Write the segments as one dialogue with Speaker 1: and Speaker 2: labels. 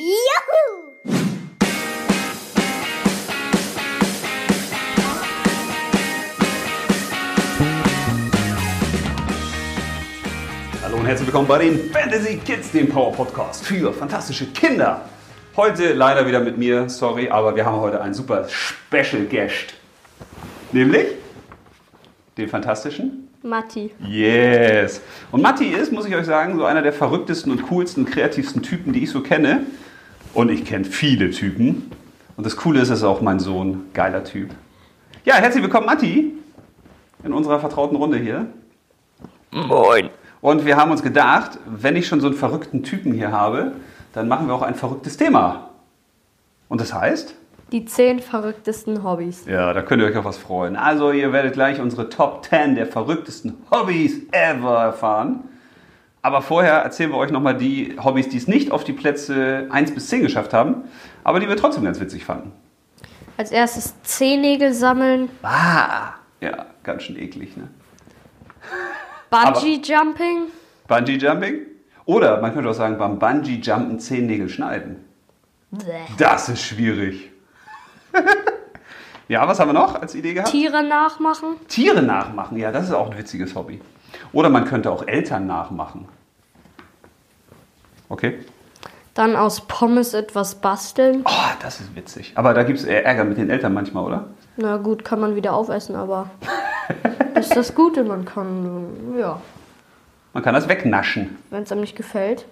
Speaker 1: Juhu!
Speaker 2: Hallo und herzlich willkommen bei den Fantasy Kids, dem Power Podcast für fantastische Kinder. Heute leider wieder mit mir, sorry, aber wir haben heute einen super Special Guest. Nämlich den fantastischen
Speaker 3: Matti.
Speaker 2: Yes. Und Matti ist, muss ich euch sagen, so einer der verrücktesten und coolsten, kreativsten Typen, die ich so kenne. Und ich kenne viele Typen. Und das Coole ist, er ist auch mein Sohn. Geiler Typ. Ja, herzlich willkommen, Matti, in unserer vertrauten Runde hier.
Speaker 4: Moin.
Speaker 2: Und wir haben uns gedacht, wenn ich schon so einen verrückten Typen hier habe, dann machen wir auch ein verrücktes Thema. Und das heißt?
Speaker 3: Die zehn verrücktesten Hobbys.
Speaker 2: Ja, da könnt ihr euch auf was freuen. Also, ihr werdet gleich unsere Top 10 der verrücktesten Hobbys ever erfahren. Aber vorher erzählen wir euch nochmal die Hobbys, die es nicht auf die Plätze 1 bis 10 geschafft haben, aber die wir trotzdem ganz witzig fanden.
Speaker 3: Als erstes Zehennägel sammeln,
Speaker 2: Ah! Ja, ganz schön eklig, ne?
Speaker 3: Bungee Jumping,
Speaker 2: Bungee Jumping? Oder man könnte auch sagen, beim Bungee Jumpen Zehennägel schneiden. Das ist schwierig. ja, was haben wir noch als Idee gehabt?
Speaker 3: Tiere nachmachen,
Speaker 2: Tiere nachmachen, ja, das ist auch ein witziges Hobby. Oder man könnte auch Eltern nachmachen. Okay?
Speaker 3: dann aus Pommes etwas basteln.
Speaker 2: Oh, das ist witzig. Aber da gibt es Ärger mit den Eltern manchmal, oder?
Speaker 3: Na gut, kann man wieder aufessen, aber das ist das Gute, man kann, ja,
Speaker 2: Man kann das wegnaschen.
Speaker 3: wenn es einem nicht gefällt,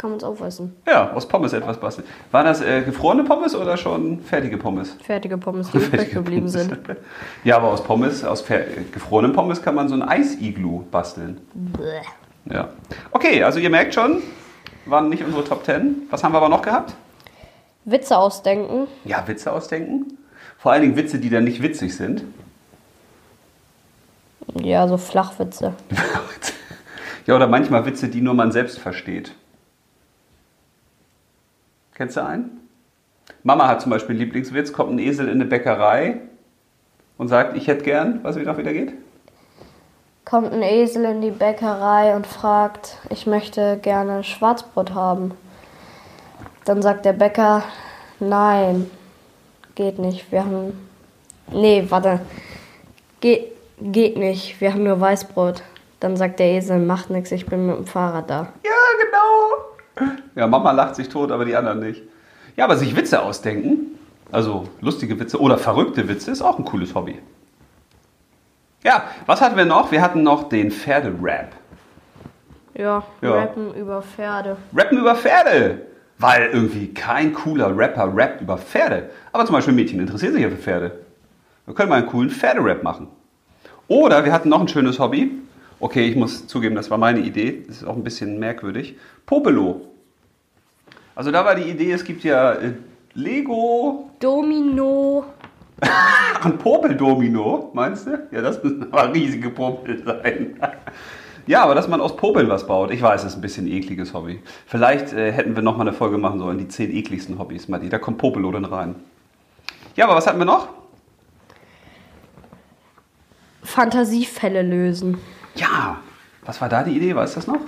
Speaker 3: kann man es aufessen.
Speaker 2: Ja, aus Pommes etwas basteln. War das äh, gefrorene Pommes oder schon fertige Pommes?
Speaker 3: Fertige Pommes, die übrig geblieben sind.
Speaker 2: Ja, aber aus Pommes, aus fer- gefrorenen Pommes kann man so ein Eisiglu basteln.
Speaker 3: Bäh.
Speaker 2: Ja. Okay, also ihr merkt schon, waren nicht unsere Top 10. Was haben wir aber noch gehabt?
Speaker 3: Witze ausdenken,
Speaker 2: Ja, Witze ausdenken. Vor allen Dingen Witze, die dann nicht witzig sind.
Speaker 3: ja, so Flachwitze.
Speaker 2: ja, oder manchmal Witze, die nur man selbst versteht. Kennst du einen? Mama hat zum Beispiel einen Lieblingswitz, kommt ein Esel in eine Bäckerei und sagt, ich hätte gern, weißt du, wie das wieder geht?
Speaker 3: Kommt ein Esel in die Bäckerei und fragt, ich möchte gerne Schwarzbrot haben. Dann sagt der Bäcker, nein, geht nicht. Wir haben. Nee, warte. Geht, geht nicht. Wir haben nur Weißbrot. Dann sagt der Esel, macht nichts, ich bin mit dem Fahrrad da.
Speaker 2: Ja, genau. Ja, Mama lacht sich tot, aber die anderen nicht. Ja, aber sich Witze ausdenken, also lustige Witze oder verrückte Witze, ist auch ein cooles Hobby. Ja, was hatten wir noch? Wir hatten noch den Pferderap.
Speaker 3: Ja,
Speaker 2: Ja.
Speaker 3: rappen über Pferde.
Speaker 2: Rappen über Pferde. Weil irgendwie kein cooler Rapper rappt über Pferde. Aber zum Beispiel Mädchen interessieren sich ja für Pferde. Wir können mal einen coolen Pferderap machen. Oder wir hatten noch ein schönes Hobby. Okay, ich muss zugeben, das war meine Idee. Das ist auch ein bisschen merkwürdig. Popelo. Also da war die Idee, es gibt ja äh, Lego,
Speaker 3: Domino.
Speaker 2: Ein Popeldomino, meinst du? Ja, das müssen aber riesige Popel sein. Ja, aber dass man aus Popeln was baut, ich weiß, das ist ein bisschen ein ekliges Hobby. Vielleicht äh, hätten wir nochmal eine Folge machen sollen, die zehn ekligsten Hobbys, Matti. Da kommt Popelo dann rein. Ja, aber was hatten wir noch?
Speaker 3: Fantasiefälle lösen.
Speaker 2: Ja, was war da die Idee? Weißt du das noch?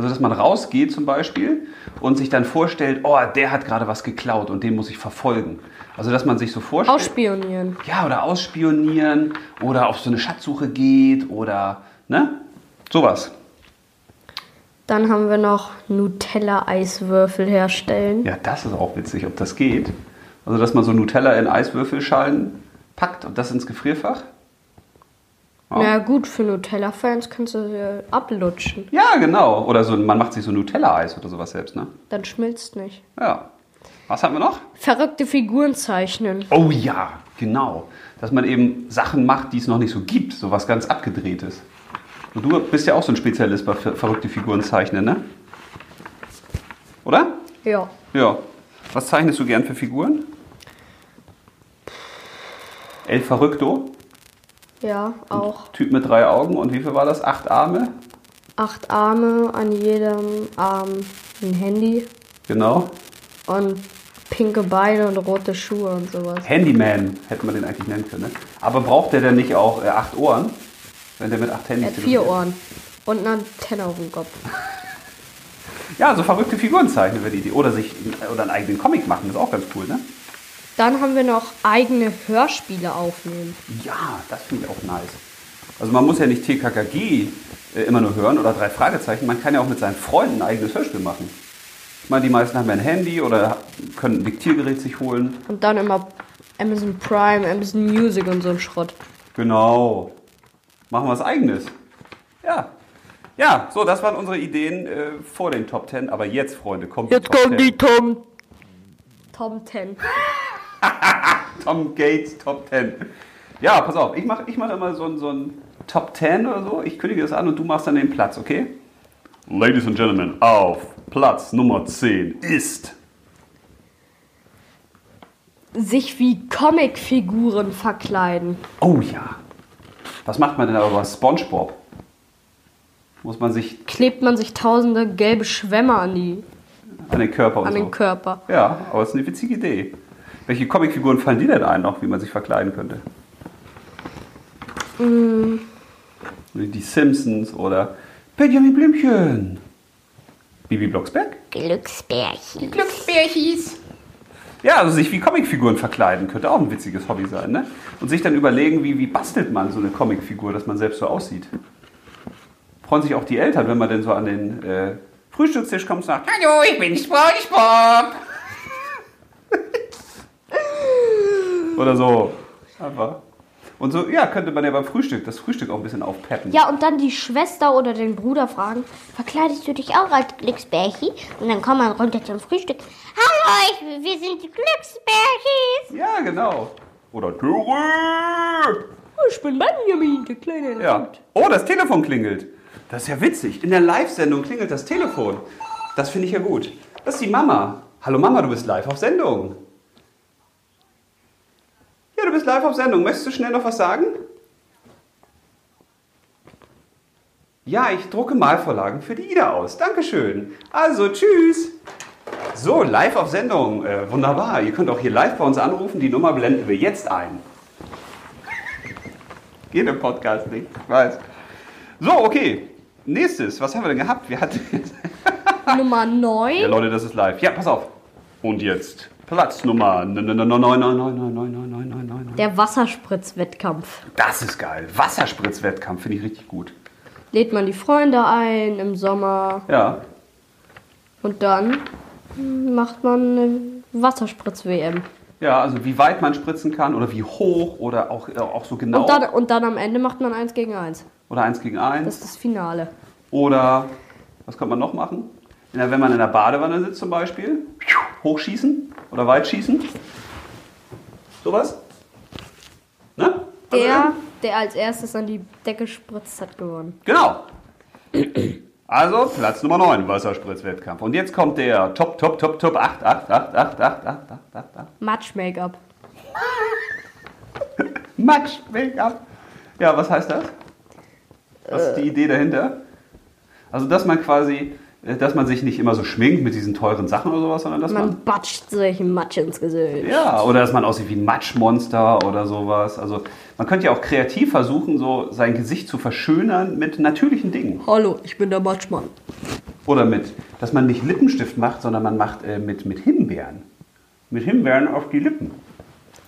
Speaker 2: Also, dass man rausgeht zum Beispiel und sich dann vorstellt, oh, der hat gerade was geklaut und den muss ich verfolgen. Also, dass man sich so vorstellt.
Speaker 3: Ausspionieren.
Speaker 2: Ja, oder ausspionieren oder auf so eine Schatzsuche geht oder, ne? Sowas.
Speaker 3: Dann haben wir noch Nutella-Eiswürfel herstellen.
Speaker 2: Ja, das ist auch witzig, ob das geht. Also, dass man so Nutella in Eiswürfelschalen packt und das ins Gefrierfach. Ja.
Speaker 3: Na gut, für Nutella-Fans kannst du sie ablutschen.
Speaker 2: Ja, genau. Oder so, man macht sich so Nutella-Eis oder sowas selbst, ne?
Speaker 3: Dann schmilzt nicht.
Speaker 2: Ja. Was haben wir noch?
Speaker 3: Verrückte Figuren zeichnen.
Speaker 2: Oh ja, genau. Dass man eben Sachen macht, die es noch nicht so gibt. So was ganz Abgedrehtes. Und du bist ja auch so ein Spezialist bei ver verrückte Figuren zeichnen, ne? Oder?
Speaker 3: Ja.
Speaker 2: Ja. Was zeichnest du gern für Figuren? El Verrückto.
Speaker 3: Ja, auch.
Speaker 2: Typ mit drei Augen. Und wie viel war das? Acht Arme?
Speaker 3: Acht Arme, an jedem Arm ein Handy
Speaker 2: Genau.
Speaker 3: und pinke Beine und rote Schuhe und sowas.
Speaker 2: Handyman hätte man den eigentlich nennen können. Ne? Aber braucht der denn nicht auch äh, acht Ohren? Wenn der mit acht
Speaker 3: Er
Speaker 2: Handys
Speaker 3: hat vier? Ohren und eine Antenne auf dem Kopf.
Speaker 2: Ja, so verrückte Figuren zeichnen wäre die. Oder sich oder einen eigenen Comic machen, ist auch ganz cool, ne?
Speaker 3: Dann haben wir noch eigene Hörspiele aufnehmen.
Speaker 2: Ja, das finde ich auch nice. Also man muss ja nicht TKKG äh, immer nur hören oder drei Fragezeichen. Man kann ja auch mit seinen Freunden ein eigenes Hörspiel machen. Ich meine, die meisten haben ja ein Handy oder können ein Diktiergerät sich holen.
Speaker 3: Und dann immer Amazon Prime, Amazon Music und so ein Schrott.
Speaker 2: Genau. Machen wir was eigenes. Ja. Ja, so, das waren unsere Ideen äh, vor den Top 10. Aber jetzt, Freunde, kommt
Speaker 4: Jetzt
Speaker 2: die Top
Speaker 4: kommt die Tom.
Speaker 3: Tom 10.
Speaker 2: Tom Gates Top 10. Ja, pass auf, ich mache ich mach immer so ein, so ein Top 10 oder so. Ich kündige das an und du machst dann den Platz, okay? Ladies and Gentlemen, auf Platz Nummer 10 ist.
Speaker 3: Sich wie Comicfiguren verkleiden.
Speaker 2: Oh ja. Was macht man denn aber bei Spongebob? Muss man sich
Speaker 3: Klebt man sich tausende gelbe Schwämme an, die,
Speaker 2: an den Körper und
Speaker 3: an
Speaker 2: so.
Speaker 3: den Körper.
Speaker 2: Ja, aber es ist eine witzige Idee. Welche Comicfiguren fallen dir denn ein noch, wie man sich verkleiden könnte? Die Simpsons oder Benjamin Blümchen. Bibi Blocksberg?
Speaker 4: Glücksbärchen.
Speaker 2: Glücksbärchis. Ja, also sich wie Comicfiguren verkleiden könnte auch ein witziges Hobby sein, ne? Und sich dann überlegen, wie, wie bastelt man so eine Comicfigur, dass man selbst so aussieht. Freuen sich auch die Eltern, wenn man denn so an den äh, Frühstückstisch kommt und sagt, Hallo, ich bin SpongeBob. Oder so. Einfach. Und so, ja, könnte man ja beim Frühstück, das Frühstück auch ein bisschen aufpeppen.
Speaker 3: Ja, und dann die Schwester oder den Bruder fragen,
Speaker 1: Verkleidest du dich auch als Glücksbärchen? Und dann kommt man runter zum Frühstück. Hallo, ich, wir sind die Glücksbärchis.
Speaker 2: Ja, genau. Oder Töre.
Speaker 3: ich bin Benjamin, der kleine
Speaker 2: Ja. Oh, das Telefon klingelt. Das ist ja witzig. In der Live-Sendung klingelt das Telefon. Das finde ich ja gut. Das ist die Mama. Hallo Mama, du bist live auf Sendung. Live auf Sendung. Möchtest du schnell noch was sagen? Ja, ich drucke Malvorlagen für die Ida aus. Dankeschön. Also, tschüss. So, live auf Sendung. Äh, wunderbar. Ihr könnt auch hier live bei uns anrufen. Die Nummer blenden wir jetzt ein. Geht im Podcast nicht, ich weiß. So, okay. Nächstes, was haben wir denn gehabt? Wir hatten jetzt.
Speaker 3: Nummer 9.
Speaker 2: Ja, Leute, das ist live. Ja, pass auf. Und jetzt Platz Nummer 999999999.
Speaker 3: Der Wasserspritzwettkampf.
Speaker 2: Das ist geil. Wasserspritzwettkampf finde ich richtig gut.
Speaker 3: Lädt man die Freunde ein im Sommer
Speaker 2: Ja.
Speaker 3: und dann macht man eine Wasserspritz-WM.
Speaker 2: Ja, also wie weit man spritzen kann oder wie hoch oder auch, äh, auch so genau.
Speaker 3: Und, dann, und dann am Ende macht man eins gegen eins.
Speaker 2: oder eins gegen eins.
Speaker 3: Das ist das Finale.
Speaker 2: Oder was könnte man noch machen? Wenn man in der Badewanne sitzt zum Beispiel, hochschießen oder weit schießen. Sowas? Ne? Also,
Speaker 3: Der, der als erstes an die Decke spritzt, hat gewonnen.
Speaker 2: Genau. Also Platz Nummer 9, Wasserspritzwettkampf. Und jetzt kommt der Top, Top, Top, Top 8, 8, 8, 8, 8, 8, 8, 8, 8.
Speaker 3: Matsch-Make-up.
Speaker 2: Matsch, Make-up. Ja, was heißt das? Was ist die Idee dahinter? Also, dass man quasi, äh, dass man sich nicht immer so schminkt mit diesen teuren Sachen oder sowas, sondern dass man,
Speaker 3: Man batscht sich Matsch ins Gesicht.
Speaker 2: ja, oder dass man aussieht wie ein Matschmonster oder sowas. Also, man könnte ja auch kreativ versuchen, so sein Gesicht zu verschönern mit natürlichen Dingen.
Speaker 3: Hallo, ich bin der Matschmann.
Speaker 2: Oder mit, dass man nicht Lippenstift macht, sondern man macht äh, mit, mit Himbeeren. Mit Himbeeren auf die Lippen.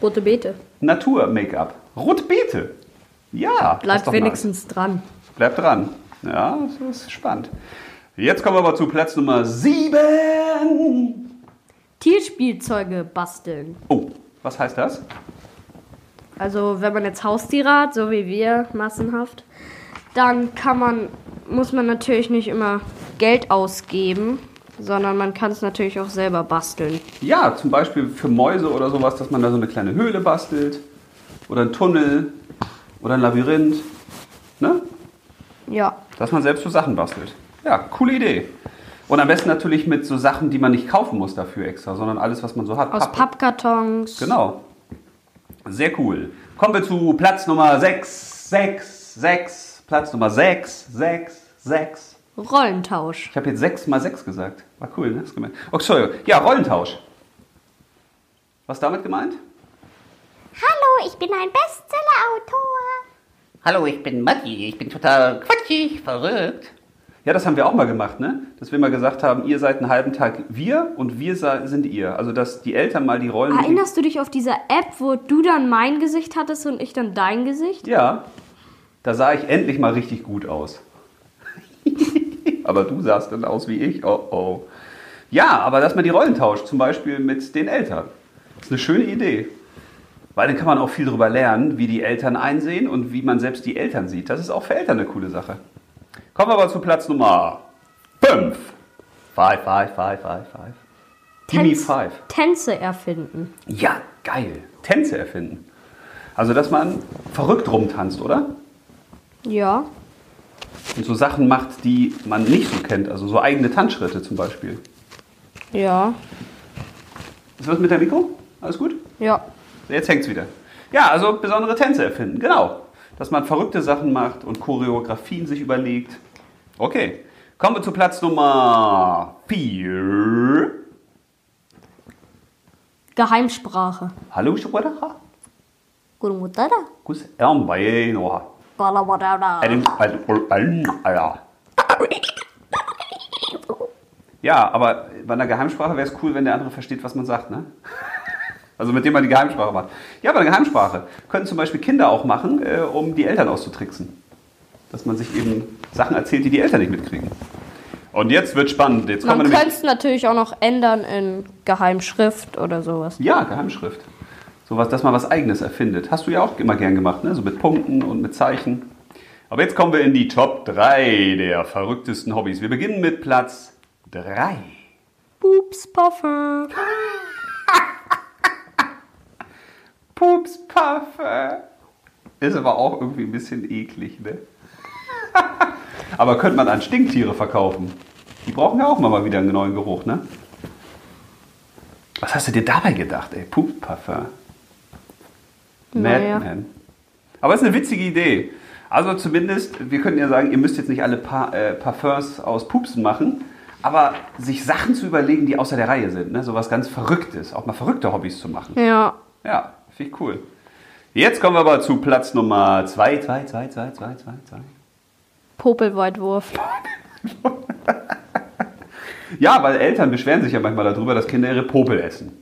Speaker 3: Rote Beete.
Speaker 2: Natur-Make-up. Rotbeete. Ja. das ist
Speaker 3: Bleibt wenigstens dran.
Speaker 2: Nice. Bleibt dran. Ja, das ist spannend. Jetzt kommen wir aber zu Platz Nummer 7.
Speaker 3: Tierspielzeuge basteln.
Speaker 2: Oh, was heißt das?
Speaker 3: Also wenn man jetzt Haustiere hat, so wie wir massenhaft, dann kann man, muss man natürlich nicht immer Geld ausgeben, sondern man kann es natürlich auch selber basteln.
Speaker 2: Ja, zum Beispiel für Mäuse oder sowas, dass man da so eine kleine Höhle bastelt. Oder einen Tunnel. Oder ein Labyrinth. Ne?
Speaker 3: Ja,
Speaker 2: Dass man selbst so Sachen bastelt. Ja, coole Idee. Und am besten natürlich mit so Sachen, die man nicht kaufen muss dafür extra, sondern alles, was man so hat.
Speaker 3: aus
Speaker 2: Pappe.
Speaker 3: Pappkartons.
Speaker 2: Genau. Sehr cool. Kommen wir zu Platz Nummer 6, 6, 6. Platz Nummer 6, 6, 6.
Speaker 3: Rollentausch.
Speaker 2: Ich habe jetzt 6 mal 6 gesagt. War cool, ne? Hast gemeint. Oh, Entschuldigung. Ja, Rollentausch. Was ist damit gemeint?
Speaker 1: Hallo, ich bin ein Bestseller-Autor.
Speaker 4: Hallo, ich bin Matti. Ich bin total quatschig, verrückt.
Speaker 2: Ja, das haben wir auch mal gemacht, ne? Dass wir mal gesagt haben, ihr seid einen halben Tag wir und wir sind ihr. Also, dass die Eltern mal die Rollen.
Speaker 3: Erinnerst du dich auf dieser App, wo du dann mein Gesicht hattest und ich dann dein Gesicht?
Speaker 2: Ja, da sah ich endlich mal richtig gut aus. aber du sahst dann aus wie ich. Oh oh. Ja, aber dass man die Rollen tauscht, zum Beispiel mit den Eltern. Das ist eine schöne Idee. Weil dann kann man auch viel darüber lernen, wie die Eltern einsehen und wie man selbst die Eltern sieht. Das ist auch für Eltern eine coole Sache. Kommen wir aber zu Platz Nummer 5. Five, five, five, five, five. Give me
Speaker 3: Tänz-
Speaker 2: five.
Speaker 3: Tänze erfinden.
Speaker 2: Ja, geil. Tänze erfinden. Also, dass man verrückt rumtanzt, oder?
Speaker 3: Ja.
Speaker 2: Und so Sachen macht, die man nicht so kennt. Also so eigene Tanzschritte zum Beispiel.
Speaker 3: Ja.
Speaker 2: Ist was mit dem Mikro? Alles gut?
Speaker 3: Ja.
Speaker 2: Jetzt hängt's wieder. Ja, also besondere Tänze erfinden, genau. Dass man verrückte Sachen macht und Choreografien sich überlegt. Okay, kommen wir zu Platz Nummer 4.
Speaker 3: Geheimsprache.
Speaker 2: Hallo, Schubrada.
Speaker 1: Guten Mutter.
Speaker 2: Kus Ermbeinoa. Ja, aber bei einer Geheimsprache wäre es cool, wenn der andere versteht, was man sagt, ne? Also mit dem man die Geheimsprache macht. Ja, bei der Geheimsprache können zum Beispiel Kinder auch machen, äh, um die Eltern auszutricksen. Dass man sich eben Sachen erzählt, die die Eltern nicht mitkriegen. Und jetzt wird spannend. Jetzt kommen
Speaker 3: Man könnte es natürlich auch noch ändern in Geheimschrift oder sowas.
Speaker 2: Ja, Geheimschrift. Sowas, dass man was Eigenes erfindet. Hast du ja auch immer gern gemacht, ne? So mit Punkten und mit Zeichen. Aber jetzt kommen wir in die Top 3 der verrücktesten Hobbys. Wir beginnen mit Platz 3.
Speaker 3: Pups, Parfum.
Speaker 2: Pupspaffe. Ist aber auch irgendwie ein bisschen eklig, ne? aber könnte man an Stinktiere verkaufen. Die brauchen ja auch mal wieder einen neuen Geruch, ne? Was hast du dir dabei gedacht, ey? Pupspaffe.
Speaker 3: Naja.
Speaker 2: Madman. Aber es ist eine witzige Idee. Also zumindest, wir könnten ja sagen, ihr müsst jetzt nicht alle pa äh, Parfums aus Pupsen machen, aber sich Sachen zu überlegen, die außer der Reihe sind, ne? sowas ganz Verrücktes, auch mal verrückte Hobbys zu machen.
Speaker 3: Ja.
Speaker 2: Ja, finde ich cool. Jetzt kommen wir aber zu Platz Nummer 2, 2, 2, 2, 2, 2, 2.
Speaker 3: Popelweitwurf.
Speaker 2: Ja, weil Eltern beschweren sich ja manchmal darüber, dass Kinder ihre Popel essen.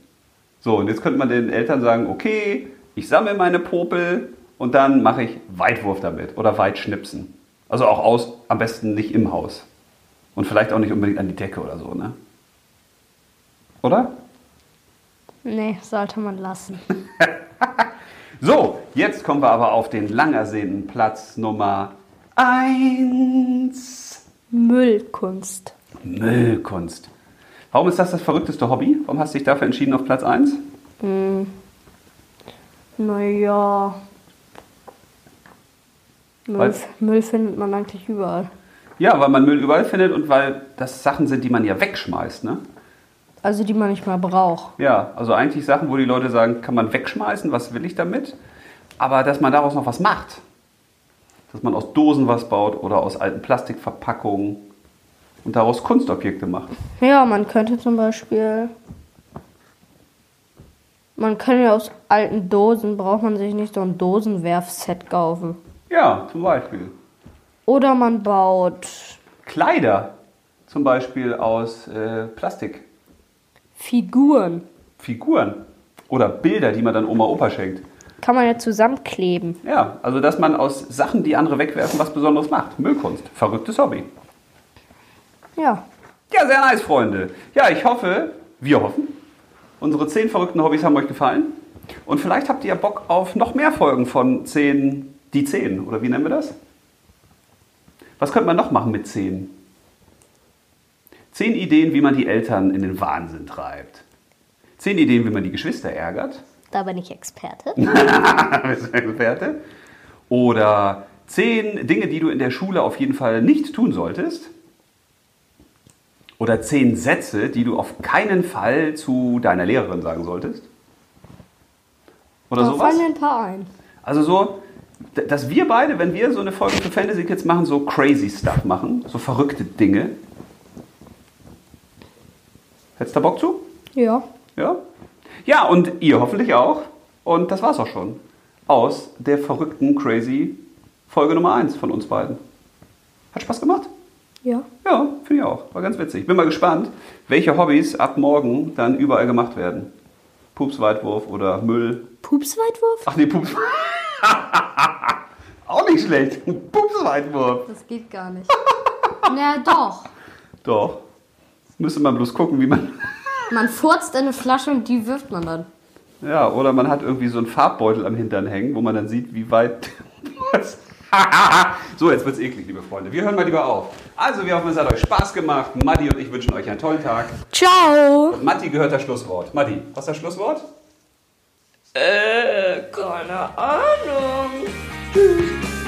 Speaker 2: So, und jetzt könnte man den Eltern sagen, okay, ich sammle meine Popel und dann mache ich Weitwurf damit oder Weitschnipsen. Also auch aus, am besten nicht im Haus. Und vielleicht auch nicht unbedingt an die Decke oder so, ne? Oder?
Speaker 3: Nee, sollte man lassen.
Speaker 2: So, jetzt kommen wir aber auf den lang ersehnten Platz Nummer 1.
Speaker 3: Müllkunst.
Speaker 2: Müllkunst. Warum ist das das verrückteste Hobby? Warum hast du dich dafür entschieden auf Platz 1?
Speaker 3: Naja. Müll, Müll findet man eigentlich überall.
Speaker 2: Ja, weil man Müll überall findet und weil das Sachen sind, die man ja wegschmeißt, ne?
Speaker 3: Also die man nicht mal braucht.
Speaker 2: Ja, also eigentlich Sachen, wo die Leute sagen, kann man wegschmeißen, was will ich damit? Aber dass man daraus noch was macht. Dass man aus Dosen was baut oder aus alten Plastikverpackungen und daraus Kunstobjekte macht.
Speaker 3: Ja, man könnte zum Beispiel. Man kann ja aus alten Dosen, braucht man sich nicht so ein Dosenwerfset kaufen.
Speaker 2: Ja, zum Beispiel.
Speaker 3: Oder man baut
Speaker 2: Kleider, zum Beispiel aus äh, Plastik.
Speaker 3: Figuren.
Speaker 2: Figuren oder Bilder, die man dann Oma Opa schenkt.
Speaker 3: Kann man ja zusammenkleben.
Speaker 2: Ja, also dass man aus Sachen, die andere wegwerfen, was Besonderes macht. Müllkunst. Verrücktes Hobby.
Speaker 3: Ja.
Speaker 2: Ja, sehr nice, Freunde. Ja, ich hoffe, wir hoffen, unsere zehn verrückten Hobbys haben euch gefallen. Und vielleicht habt ihr ja Bock auf noch mehr Folgen von 10, die 10. Oder wie nennen wir das? Was könnte man noch machen mit 10? 10 Ideen, wie man die Eltern in den Wahnsinn treibt. 10 Ideen, wie man die Geschwister ärgert.
Speaker 1: Da bin ich Experte.
Speaker 2: Bist du Experte? Oder 10 Dinge, die du in der Schule auf jeden Fall nicht tun solltest. Oder 10 Sätze, die du auf keinen Fall zu deiner Lehrerin sagen solltest. Oder
Speaker 3: Da
Speaker 2: sowas.
Speaker 3: fallen mir ein paar ein.
Speaker 2: Also so, dass wir beide, wenn wir so eine Folge für Fantasy Kids machen, so crazy Stuff machen, so verrückte Dinge. Hättest du da Bock zu?
Speaker 3: Ja.
Speaker 2: Ja? Ja, und ihr hoffentlich auch. Und das war's auch schon. Aus der verrückten, crazy Folge Nummer 1 von uns beiden. Hat Spaß gemacht?
Speaker 3: Ja.
Speaker 2: Ja, finde ich auch. War ganz witzig. Bin mal gespannt, welche Hobbys ab morgen dann überall gemacht werden. Pupsweitwurf oder Müll.
Speaker 3: Pupsweitwurf?
Speaker 2: Ach nee, Pups. auch nicht schlecht. Pupsweitwurf.
Speaker 3: Das geht gar nicht. Na doch.
Speaker 2: Doch. Müsste man bloß gucken, wie man.
Speaker 3: Man furzt in eine Flasche und die wirft man dann.
Speaker 2: Ja, oder man hat irgendwie so einen Farbbeutel am Hintern hängen, wo man dann sieht, wie weit. so, jetzt wird's eklig, liebe Freunde. Wir hören mal lieber auf. Also, wir hoffen, es hat euch Spaß gemacht. Matti und ich wünschen euch einen tollen Tag.
Speaker 3: Ciao.
Speaker 2: Matti gehört das Schlusswort. Matti, was ist das Schlusswort?
Speaker 4: Äh, keine Ahnung.